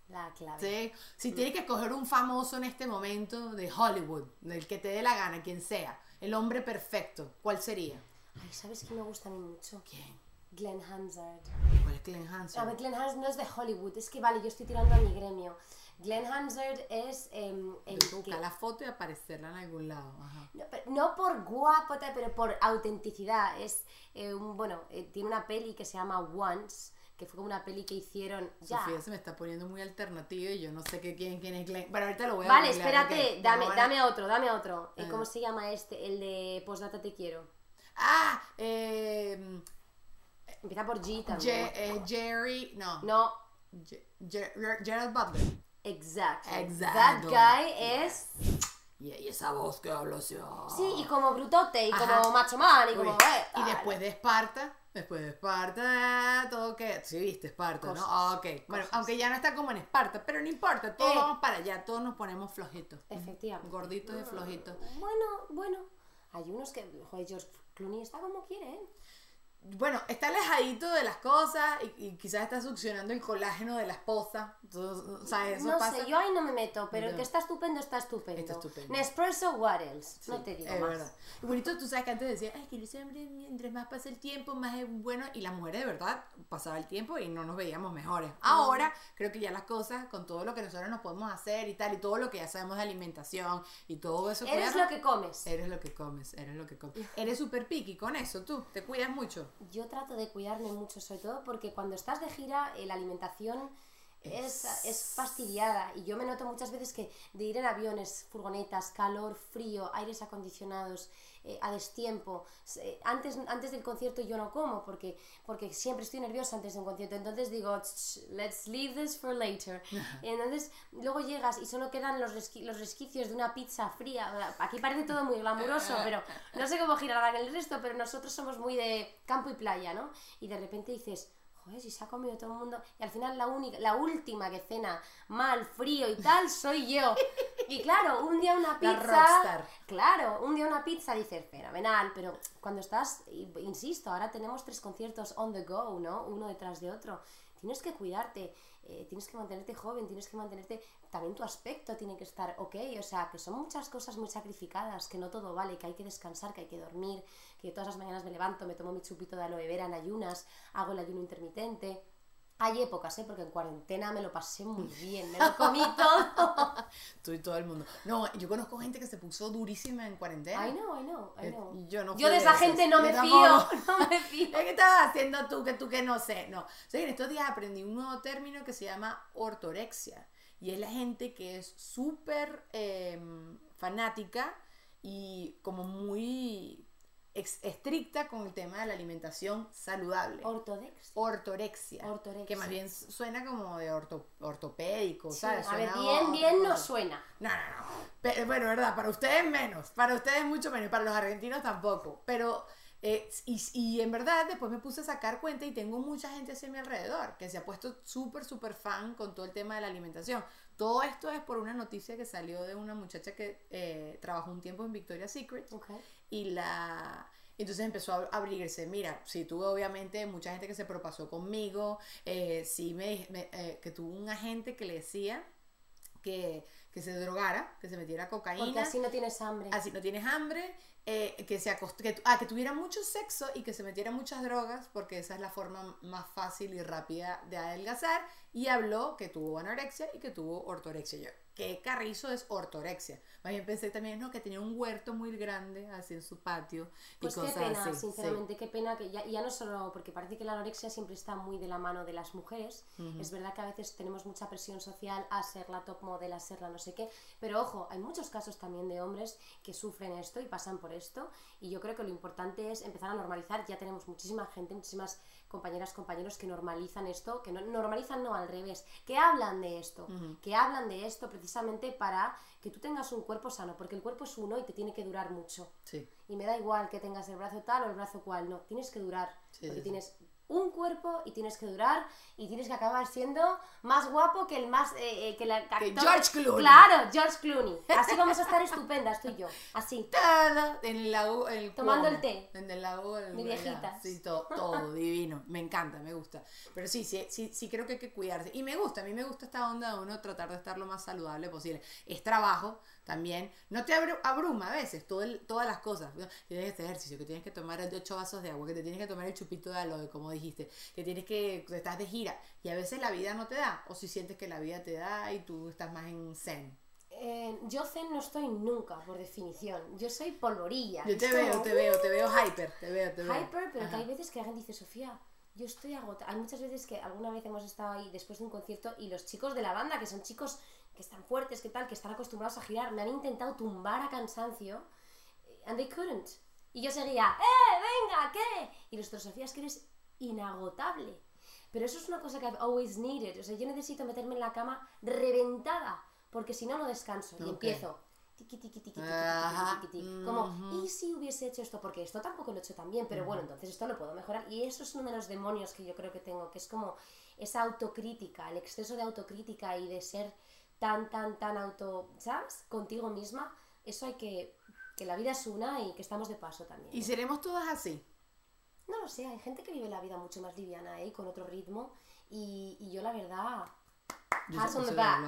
la clave. Sí. Si tienes que escoger un famoso en este momento de Hollywood, del que te dé la gana, quien sea, el hombre perfecto, ¿cuál sería? Ay, ¿sabes quién me gusta a mí mucho? ¿Quién? Glenn Hansard. ¿Cuál es Glenn Hansen? A ver, Glenn Hansard no es de Hollywood, es que vale, yo estoy tirando a mi gremio. Glenn Hansard es em, el Tengo que buscar la foto y aparecerla en algún lado. Ajá. No, pero- no por guapo, tal, pero por autenticidad. Es eh, un, bueno, eh, tiene una peli que se llama Once, que fue como una peli que hicieron ya. Sofía se me está poniendo muy alternativa y yo no sé qué, quién, quién es Glenn. Pero ahorita lo voy a Vale, espérate, dame, No van a- dame otro, dame otro. Eh. ¿Cómo se llama este? El de Postdata Te Quiero. Ah, eh, Empieza por G también. Je- eh, Jerry, no. No, Gerald Butler. Exacto. Exacto. That guy es. Y, y esa voz que hablo así. oh. Sí, y como brutote, y Ajá. como macho man, y Uy, como. eh, y después de Esparta, Después de Esparta, todo que. Sí, viste, Esparta, Cosas, ¿no? Ok. Bueno, cosas. aunque ya no está como en Esparta, pero no importa, todos Eh. vamos para allá, todos nos ponemos flojitos. Efectivamente. Gorditos y flojitos. Bueno, bueno. Hay unos que, joder, George Clooney está como quiere, ¿eh? Bueno, está alejadito de las cosas y, y quizás está succionando el colágeno de la esposa. Entonces, o sea, eso no pasa. sé, yo ahí no me meto, pero el No. que está estupendo está estupendo. Está estupendo. Nespresso, what else? Sí, no te digo es más. verdad. Y bonito, tú sabes que antes decía, ay, que los hombres, mientras más pasa el tiempo, más es bueno. Y las mujeres, de verdad, pasaba el tiempo y no nos veíamos mejores. Ahora, creo que ya las cosas, con todo lo que nosotros nos podemos hacer y tal, y todo lo que ya sabemos de alimentación y todo eso. Eres cuidarnos, lo que comes. Eres lo que comes, eres lo que comes. Eres súper picky con eso, tú, te cuidas mucho. Yo trato de cuidarme mucho, sobre todo porque cuando estás de gira, eh, la alimentación es, es fastidiada. Y yo me noto muchas veces que de ir en aviones, furgonetas, calor, frío, aires acondicionados, eh, a destiempo. eh, antes, antes del concierto yo no como porque, porque siempre estoy nerviosa antes de un concierto. Entonces digo, "Ch, let's leave this for later. Y entonces luego llegas y solo quedan los, resqui- los resquicios de una pizza fría. Aquí parece todo muy glamuroso, pero no sé cómo girará en el resto, pero nosotros somos muy de campo y playa, ¿no? Y de repente dices, joder, si se ha comido todo el mundo. Y al final la única, la última que cena mal, frío y tal, soy yo. Y claro, un día una La pizza. rockstar. Claro, un día una pizza dices, fenomenal, pero cuando estás, insisto, ahora tenemos tres conciertos on the go, ¿no? Uno detrás de otro. Tienes que cuidarte, eh, tienes que mantenerte joven, tienes que mantenerte, también tu aspecto tiene que estar ok, o sea, que son muchas cosas muy sacrificadas, que no todo vale, que hay que descansar, que hay que dormir, que todas las mañanas me levanto, me tomo mi chupito de aloe vera en ayunas, hago el ayuno intermitente. Hay épocas, ¿eh? Porque en cuarentena me lo pasé muy bien, me lo comí todo. Tú y todo el mundo. No, yo conozco gente que se puso durísima en cuarentena. I know, I know, I know. yo no fui Yo de esa gente no me fío, no me fío. ¿Qué estabas haciendo tú que tú que no sé? No. O sea, en estos días aprendí un nuevo término que se llama ortorexia. Y es la gente que es súper eh, fanática y como muy estricta con el tema de la alimentación saludable. Ortodox. Ortorexia. Ortorexia. Que más bien suena como de orto- ortopédico, Sí, ¿sabes? a ver, bien, bien no suena. No, no, no. Pero, bueno, verdad, para ustedes menos. Para ustedes mucho menos. y Para los argentinos tampoco. Pero, eh, y, y en verdad, después me puse a sacar cuenta y tengo mucha gente así a mi alrededor que se ha puesto súper, súper fan con todo el tema de la alimentación. Todo esto es por una noticia que salió de una muchacha que eh, trabajó un tiempo en Victoria's Secret y la entonces empezó a abrirse mira sí tuve obviamente mucha gente que se propasó conmigo eh, sí me, me- eh, que tuvo un agente que le decía que, que se drogara que se metiera cocaína. Porque así no tienes hambre. así no tienes hambre eh, que se acost- que, ah, que tuviera mucho sexo y que se metiera muchas drogas porque esa es la forma más fácil y rápida de adelgazar. Y habló que tuvo anorexia y que tuvo ortorexia ¿qué carrizo es ortorexia? Más bien pensé también no que tenía un huerto muy grande así en su patio y Pues qué pena, así sí. sinceramente, qué pena que ya, ya no solo porque parece que la anorexia siempre está muy de la mano de las mujeres. Es verdad que a veces tenemos mucha presión social a ser la top model, a ser la no sé qué. Pero ojo, hay muchos casos también de hombres que sufren esto y pasan por esto. Y yo creo que lo importante es empezar a normalizar. Ya tenemos muchísima gente, muchísimas compañeras, compañeros que normalizan esto, que no normalizan, no al revés, que hablan de esto, que hablan de esto precisamente para que tú tengas un cuerpo sano, porque el cuerpo es uno y te tiene que durar mucho. sí Y me da igual que tengas el brazo tal o el brazo cual, no, tienes que durar. Sí, porque sí. tienes un cuerpo y tienes que durar y tienes que acabar siendo más guapo que el más. eh, eh, que, la, Que George Clooney. Claro, George Clooney. Así vamos a estar estupendas tú y yo. Así. Tada, en el lago el Tomando Cuomo, el té. en el lago el- De viejitas. sí todo, todo divino me encanta me gusta pero sí, sí sí sí creo que hay que cuidarse y me gusta a mí me gusta esta onda de uno tratar de estar lo más saludable posible es trabajo también no te abru- abruma a veces todo el- todas las cosas tienes este ejercicio que tienes que tomar ocho vasos de agua que te tienes que tomar el chupito de aloe como dijiste que tienes que que estás de gira y a veces la vida no te da o si sientes que la vida te da y tú estás más en zen Eh, yo zen no estoy nunca, por definición. Yo soy polvorilla. yo te veo como, te veo te veo hyper te veo te veo hyper, pero que hay veces que alguien dice, Sofía, yo estoy agotada. Hay muchas veces que alguna vez hemos estado ahí después de un concierto y los chicos de la banda, que son chicos que están fuertes, que tal, que están acostumbrados a girar, me han intentado tumbar a cansancio eh, and they couldn't. Y yo seguía, ¡eh, venga, qué! Y los otros, Sofía, es que eres inagotable. Pero eso es una cosa que I've always needed. O sea, yo necesito meterme en la cama reventada, porque si no, no descanso. Y Ok. empiezo. tiqui, tiqui, tiqui. Como. ¿y si hubiese hecho esto? Porque esto tampoco lo he hecho tan bien, pero bueno, entonces esto lo puedo mejorar. Y eso es uno de los demonios que yo creo que tengo, que es como esa autocrítica, el exceso de autocrítica y de ser tan, tan, tan auto, ¿sabes? Contigo misma. Eso hay que, que la vida es una y que estamos de paso también. Y seremos todas así. No lo sé, hay gente que vive la vida mucho más liviana, ¿eh? Con otro ritmo. Y, y yo la verdad, Pass on the back.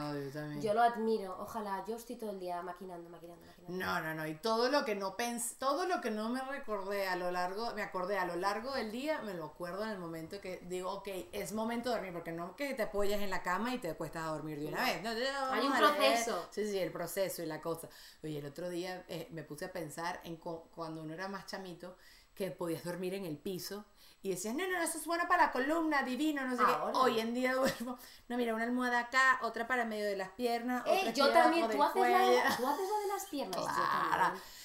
yo lo admiro. Ojalá, yo estoy todo el día maquinando, maquinando, maquinando. No, no, no. Y todo lo que no pensé, todo lo que no me recordé a lo largo, me acordé a lo largo del día, me lo acuerdo en el momento que digo, ok, es momento de dormir, porque no que te apoyas en la cama y te cuestas a dormir de una vez. No, no, Hay un proceso. Sí, sí, el proceso y la cosa. Oye, el otro día eh, me puse a pensar en cu- cuando uno era más chamito, que podías dormir en el piso. Y decías, no, no, no, eso es bueno para la columna, divino, no sé Ahora. qué. Hoy en día duermo. No, mira, una almohada acá, otra para el medio de las piernas. Eh, otra yo también, tú haces, la de, cuello. tú haces la de las piernas.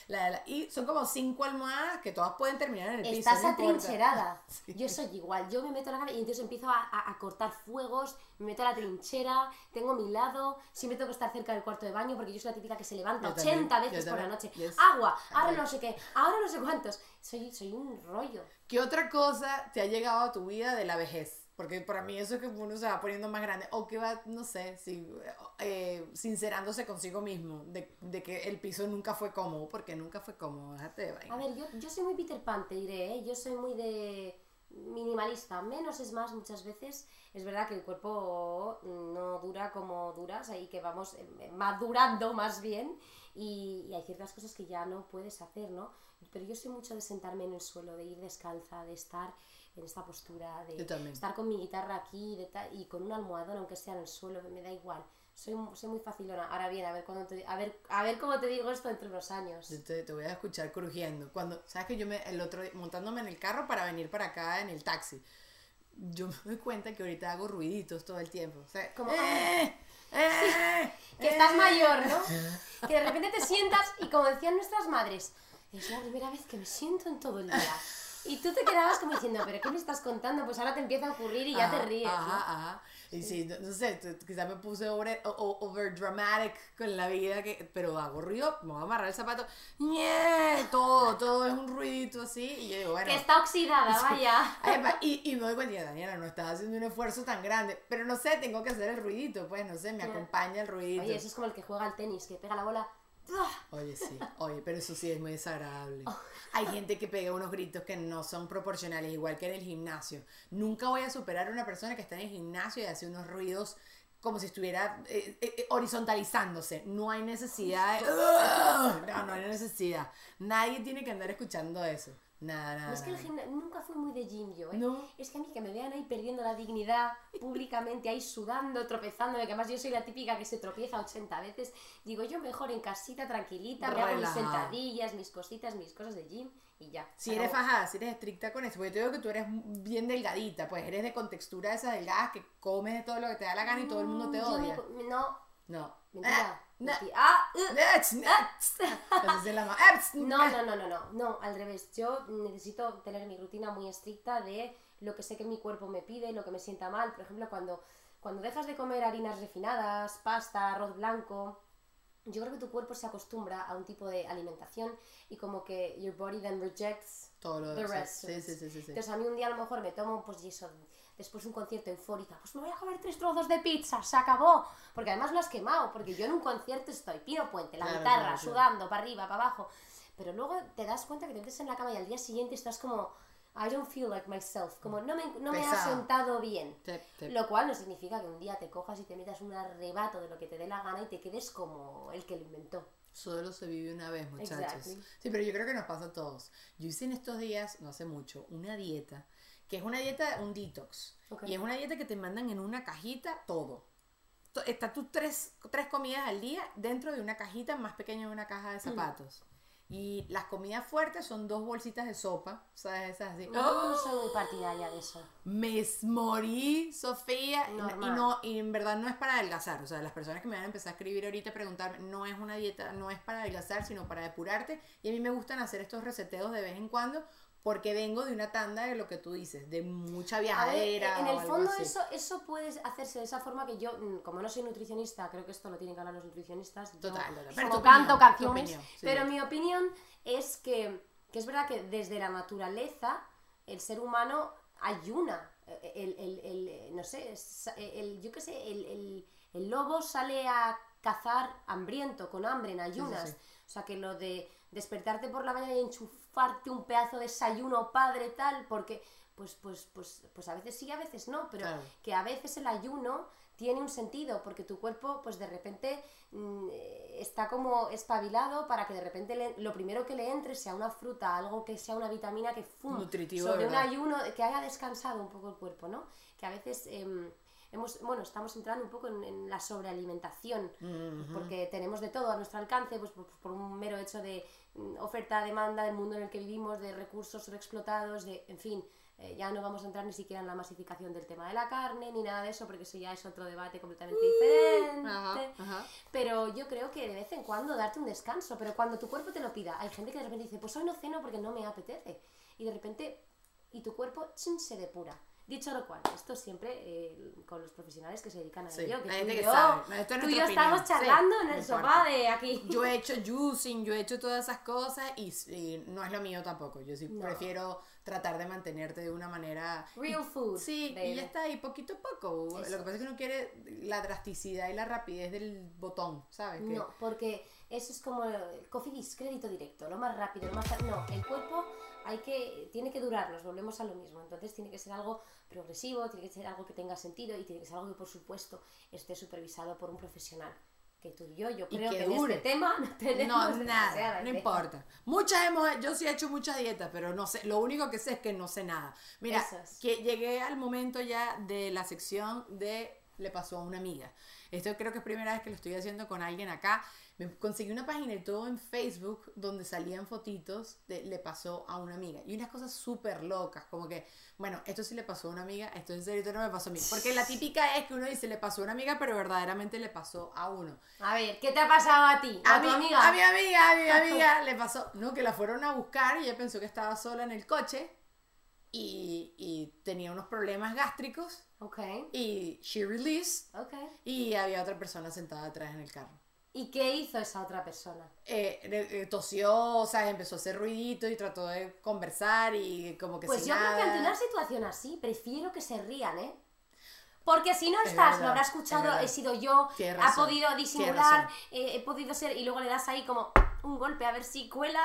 La- y son como cinco almohadas que todas pueden terminar en el piso. Estás no importa. atrincherada. Sí. Yo soy igual. Yo me meto en la cama y entonces empiezo a, a- a cortar fuegos, me meto a la trinchera, tengo mi lado, siempre tengo que estar cerca del cuarto de baño porque yo soy la típica que se levanta Yo también, 80 yo veces por la también. noche. Yes. Agua, ahora no sé qué, ahora no sé cuántos. Soy, soy un rollo. ¿Qué otra cosa te ha llegado a tu vida de la vejez? Porque para mí eso es que uno se va poniendo más grande. O que va, no sé, si, eh, sincerándose consigo mismo. De, de que el piso nunca fue cómodo. Porque nunca fue cómodo. Déjate vaina. A ver, yo, yo soy muy Peter Pan, te diré, ¿eh? Yo soy muy de minimalista. Menos es más muchas veces. Es verdad que el cuerpo no dura como dura, o sea, y que vamos eh, madurando más bien. Y, y hay ciertas cosas que ya no puedes hacer, ¿no? Pero yo soy mucho de sentarme en el suelo, de ir descalza, de estar en esta postura, de estar con mi guitarra aquí de y con un almohadón, aunque sea en el suelo, me da igual. Soy, soy muy facilona. Ahora bien, a ver, cuando te- a, ver, a ver cómo te digo esto entre los años. Te, te voy a escuchar crujiendo. Cuando, ¿sabes que yo me, el otro día, montándome en el carro para venir para acá en el taxi, yo me doy cuenta que ahorita hago ruiditos todo el tiempo. O sea, Como, ¡eh! ¡eh! que estás ¡eh! mayor, ¿no? Que de repente te sientas y como decían nuestras madres, es la primera vez que me siento en todo el día. Y tú te quedabas como diciendo, ¿pero qué me estás contando? Pues ahora te empieza a ocurrir y ya te Ajá, ríes. ¿no? Ajá, ajá. Y sí, no, no sé, quizás me puse over, over dramatic con la vida, que, pero hago ruido, me voy a amarrar el zapato, ¡ñe! todo, todo es un ruidito así, y yo digo, bueno. Que está oxidada, vaya. Ay, pa- y, y me doy cuenta, Daniela, no estás haciendo un esfuerzo tan grande, pero no sé, tengo que hacer el ruidito, pues, no sé, me acompaña el ruidito. Oye, eso es como el que juega al tenis, que pega la bola. ¡Ah! Oye, sí, oye, pero eso sí es muy desagradable. Oh. Hay gente que pega unos gritos que no son proporcionales, igual que en el gimnasio. Nunca voy a superar a una persona que está en el gimnasio y hace unos ruidos como si estuviera eh, eh, eh, horizontalizándose. No hay necesidad de... No, no hay necesidad. Nadie tiene que andar escuchando eso. Nada, nada. es que el gimnasio nunca fui muy de gym yo, ¿eh? No. Es que a mí que me vean ahí perdiendo la dignidad públicamente, ahí sudando, tropezándome, que además yo soy la típica que se tropieza 80 veces. Digo, yo mejor en casita, tranquilita, me hago mis sentadillas, mis cositas, mis cosas de gym y ya. Si eres fajada, si eres estricta con eso, porque te digo que tú eres bien delgadita, pues eres de contextura de esas delgadas que comes de todo lo que te da la gana y todo el mundo te Mm, yo me odia. no, No. mentira. Ah, no. No, no, no, no, no, al revés. Yo necesito tener mi rutina muy estricta de lo que sé que mi cuerpo me pide, lo que me sienta mal. Por ejemplo, cuando, cuando dejas de comer harinas refinadas, pasta, arroz blanco, yo creo que tu cuerpo se acostumbra a un tipo de alimentación y como que your body then rejects Todo lo the rest. Sí, sí, sí, sí. Entonces a mí un día a lo mejor me tomo, pues eso, después de un concierto eufórica, pues me voy a comer tres trozos de pizza, se acabó. Porque además lo has quemado, porque yo en un concierto estoy, pino puente, la Claro, guitarra, claro, sudando, para arriba, para abajo. Pero luego te das cuenta que te metes en la cama y al día siguiente estás como, I don't feel like myself, como no me, no me ha sentado bien. Lo cual no significa que un día te cojas y te metas un arrebato de lo que te dé la gana y te quedes como el que lo inventó. Solo se vive una vez, muchachos. Exactly. Sí, pero yo creo que nos pasa a todos. Yo hice en estos días, no hace mucho, una dieta, que es una dieta, un detox. Ok. Y es una dieta que te mandan en una cajita todo. To- Está tus tres, tres comidas al día dentro de una cajita más pequeña de una caja de zapatos. Y las comidas fuertes son dos bolsitas de sopa, ¿sabes? Esas así. No, no soy muy partidaria de eso. Me morí, Sofía, y- no, y en verdad no es para adelgazar. O sea, las personas que me van a empezar a escribir ahorita preguntarme, no es una dieta, no es para adelgazar, sino para depurarte. Y a mí me gustan hacer estos reseteos de vez en cuando porque vengo de una tanda de lo que tú dices, de mucha A ver, viajadera. en el fondo eso, eso puede hacerse de esa forma que yo, mm, como no soy nutricionista, creo que esto lo tienen que hablar los nutricionistas. yo Total, solo Pero tu canto canciones, opinión, sí, pero sí. mi opinión es que, que es verdad que desde la naturaleza el ser humano ayuna. El, el- el- no sé, el, yo qué sé, el, el- el lobo sale a cazar hambriento, con hambre, en ayunas. sí. O sea, que lo de despertarte por la mañana y enchufarte un pedazo de desayuno padre tal, porque pues, pues, pues, pues a veces sí, a veces no, pero Claro. que a veces el ayuno tiene un sentido, porque tu cuerpo, pues de repente mm, eh, está como espabilado para que de repente le- lo primero que le entre sea una fruta, algo que sea una vitamina que fum, Nutritivo, sobre un ayuno, que haya descansado un poco el cuerpo, ¿no? Que a veces em, hemos, bueno, estamos entrando un poco en, en la sobrealimentación, porque tenemos de todo a nuestro alcance, pues por, por un mero hecho de mm, oferta, demanda del mundo en el que vivimos, de recursos sobreexplotados, de, en fin, eh, ya no vamos a entrar ni siquiera en la masificación del tema de la carne, ni nada de eso, porque eso ya es otro debate completamente diferente. Ajá, ajá. Pero yo creo que de vez en cuando darte un descanso, pero cuando tu cuerpo te lo pida, hay gente que de repente dice, pues hoy no ceno porque no me apetece. Y de repente, y tu cuerpo chin, se depura. Dicho lo cual, esto siempre eh, con los profesionales que se dedican a Sí, ello, que tú gente y que yo, sabe. No, esto es tú y yo nuestra estamos opinión. Sí, charlando en el sofá de aquí. Yo he hecho juicing, yo he hecho todas esas cosas y, y no es lo mío tampoco. Yo sí No. prefiero tratar de mantenerte de una manera... Real food. Sí, y baby. ya está, y poquito a poco. Lo Eso. que pasa es que uno quiere la drasticidad y la rapidez del botón, ¿sabes? Que- No, porque eso es como el cofidis, crédito directo, lo más rápido, lo más... No, el cuerpo hay que, tiene que durarnos, volvemos a lo mismo. Entonces tiene que ser algo progresivo, tiene que ser algo que tenga sentido y tiene que ser algo que, por supuesto, esté supervisado por un profesional. Que tú y yo, yo Y creo que que, en este tema no tenemos No, nada, no importa. Muchas hemos, yo sí he hecho muchas dietas, pero no sé, lo único que sé es que no sé nada. Mira, que llegué al momento ya de la sección de le pasó a una amiga. Esto creo que es primera vez que lo estoy haciendo con alguien acá. Me conseguí una página y todo en Facebook donde salían fotitos de le pasó a una amiga. Y unas cosas súper locas, como que, bueno, esto sí le pasó a una amiga, esto en serio esto no me pasó a mí. Porque la típica es que uno dice le pasó a una amiga, pero verdaderamente le pasó a uno. A ver, ¿qué te ha pasado a ti? ¿A, A, tu mi, amiga? a mi amiga, a mi amiga le pasó, no, que la fueron a buscar y ella pensó que estaba sola en el coche y, y tenía unos problemas gástricos Ok, y she released ok. y había otra persona sentada atrás en el carro. ¿Y qué hizo esa otra persona? Eh, eh, tosió, o sea, empezó a hacer ruidito y trató de conversar y como que Pues sin yo creo que nada. ante una situación así, prefiero que se rían, ¿eh? Porque si no Es estás, lo habrá es escuchado, verdad. he sido yo, ha podido disimular, eh, he podido ser, y luego le das ahí como un golpe a ver si cuela.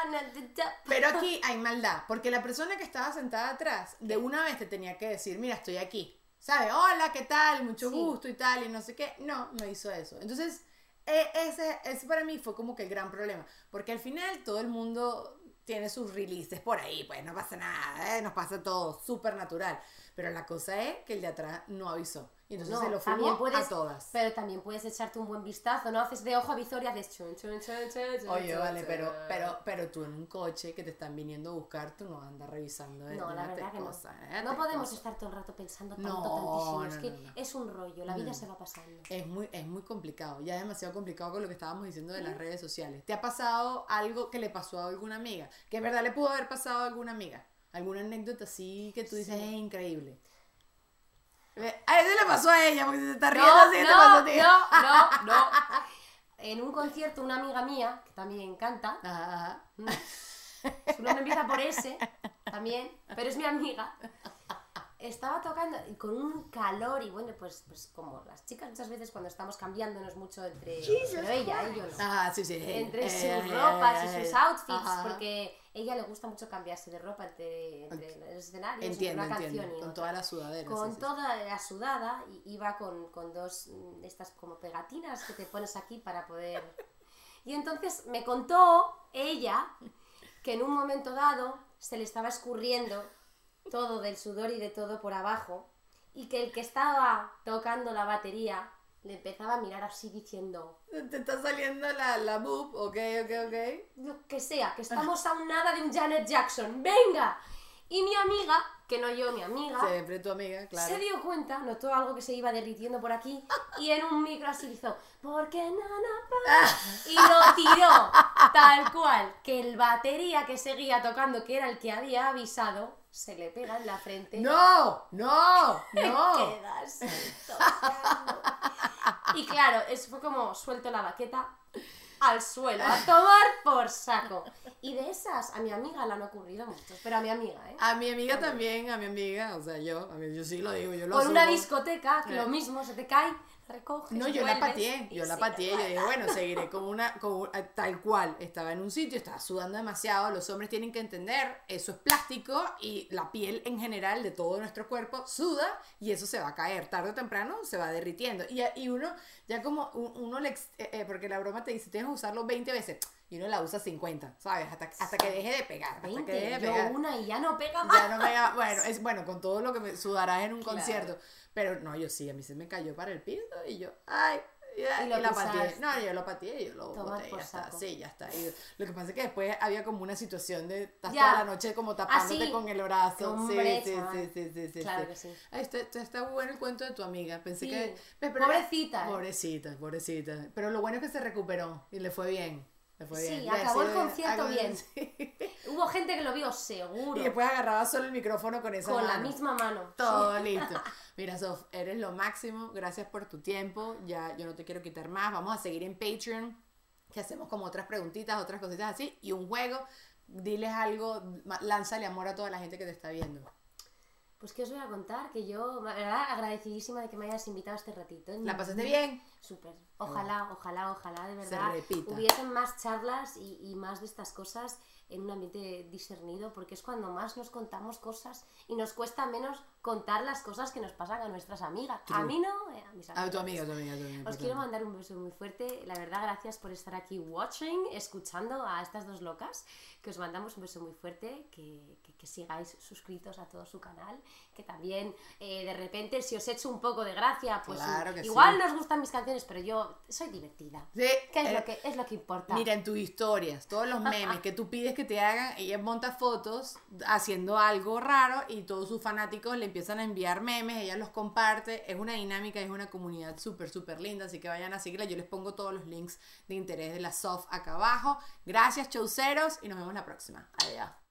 Pero aquí hay maldad, porque la persona que estaba sentada atrás, de una vez te tenía que decir, mira, estoy aquí. ¿Sabes? Hola, ¿qué tal? Mucho Sí. gusto y tal, y no sé qué. No, no hizo eso. Entonces, e- ese, ese para mí fue como que el gran problema, porque al final todo el mundo tiene sus releases por ahí, pues no pasa nada, ¿eh? nos pasa todo, súper natural. Pero la cosa es que el de atrás no avisó. Y entonces No, se lo fumó puedes, a todas. Pero también puedes echarte un buen vistazo, ¿no? Haces de ojo a y haces chun, chun, chun, chun, chun, Oye, vale, pero, pero, pero tú en un coche que te están viniendo a buscar, tú no andas revisando. eh, No, la verdad que no. cosas, date No podemos cosas. estar todo el rato pensando tanto, No, tantísimo. Es no, que no, no. es un rollo, la vida No. se va pasando. Es muy, es muy complicado, ya es demasiado complicado con lo que estábamos diciendo de las redes sociales. ¿Te ha pasado algo que le pasó a alguna amiga? Que en verdad le pudo haber pasado a alguna amiga. ¿Alguna anécdota así que tú dices Sí. es increíble? A ese le pasó a ella, porque se está riendo No, así, te pasó a no, ti. no, no, no. En un concierto, una amiga mía, que también canta, Ajá, ajá. su nombre empieza por S, también, pero es mi amiga, estaba tocando y con un calor y bueno, pues, pues como las chicas muchas veces cuando estamos cambiándonos mucho entre pero ella y yo no. Sí, sí. Entre Eh, sus eh, ropas y sus eh. outfits, Ajá. porque ella le gusta mucho cambiarse de ropa entre, entre los escenarios, entre Entiendo, una canción y Con otra. toda la sudadera. con sí, sí. toda la sudada y iba con, con dos mm, de estas como pegatinas que te pones aquí para poder... Y entonces me contó ella que en un momento dado se le estaba escurriendo todo del sudor y de todo por abajo y que el que estaba tocando la batería le empezaba a mirar así diciendo, Te está saliendo la, la boob, ok, ok, ok. lo que sea, que estamos a un nada de un Janet Jackson, venga. Y mi amiga, que no yo, mi amiga, Siempre tu amiga, claro. se dio cuenta, notó algo que se iba derritiendo por aquí y en un micro así hizo, porque nana pa", y lo tiró. Tal cual, que el batería que seguía tocando, que era el que había avisado, se le pega en la frente. ¡No! ¡No! ¡No! Quedas tocando. Y claro, eso fue como suelto la baqueta al suelo, a tomar por saco. Y de esas, a mi amiga le han ocurrido mucho, pero a mi amiga, ¿eh? A mi amiga también, a mi amiga, o sea, yo, a mí, yo sí lo digo, yo lo Por una discoteca, que Eh. lo mismo, se te cae, recoges. No, yo la pateé, yo la pateé, yo dije, bueno, seguiré como una, como una- tal cual, estaba en un sitio, estaba sudando demasiado, los hombres tienen que entender, eso es plástico y la piel en general de todo nuestro cuerpo suda y eso se va a caer, tarde o temprano se va derritiendo. Y, y uno, ya como un- uno le, eh, eh, porque la broma te dice, tienes que usarlo 20 veces, y uno la usa 50, ¿sabes? Hasta, hasta que deje de pegar, hasta que 20, deje de yo pegar. una y ya no pega más. Ya no me da- bueno, es bueno, con todo lo que me sudarás en un Claro. concierto. Pero no, yo sí, a mí se me cayó para el piso y yo, ay, ya, Y y, lo la pisaste. pateé. No, yo lo pateé y yo lo Tomar boté, ya está. Sí, ya está. Y lo que pasa es que después había como una situación de estás toda la noche como tapándote Así. con el brazo. Hombre, sí, sí, sí, sí, sí, sí, Claro sí. que sí. Ay, está, bueno el cuento de tu amiga. Pensé Sí. que. Pero- Pobrecita, ¿eh? Pobrecita, pobrecita. Pero lo bueno es que se recuperó y le fue bien. Sí, acabó el concierto acabó- bien. sí. Hubo gente que lo vio seguro. Y después agarraba solo el micrófono con esa con la mano. misma mano. Todo listo. Mira, Sof, eres lo máximo. Gracias por tu tiempo. Ya yo no te quiero quitar más. Vamos a seguir en Patreon, que hacemos como otras preguntitas, otras cositas así. Y un juego. Diles algo, lánzale amor a toda la gente que te está viendo. Pues que os voy a contar que yo, la verdad, agradecidísima de que me hayas invitado este ratito. ¿La pasaste bien? Súper. Ojalá, ojalá, ojalá, de verdad, hubiesen más charlas y, y más de estas cosas en un ambiente discernido, porque es cuando más nos contamos cosas y nos cuesta menos contar las cosas que nos pasan a nuestras amigas. A True. mí no, eh, a mis amigas. A tu amiga, tu amiga, tu amiga. Os quiero mandar un beso muy fuerte. La verdad, gracias por estar aquí watching, escuchando a estas dos locas. Que os mandamos un beso muy fuerte. Que, que- que sigáis suscritos a todo su canal. Que también, eh, de repente, si os echo un poco de gracia, pues Claro que igual sí. nos gustan mis canciones, pero yo soy divertida. Sí, ¿Qué es, eh, lo que, es lo que importa? Mira, en tus historias, todos los memes que tú pides que te hagan, ella monta fotos haciendo algo raro y todos sus fanáticos le empiezan a enviar memes, ella los comparte, es una dinámica, es una comunidad súper, súper linda, así que vayan a seguirla, yo les pongo todos los links de interés de la soft acá abajo. Gracias, chauceros, y nos vemos la próxima. Adiós.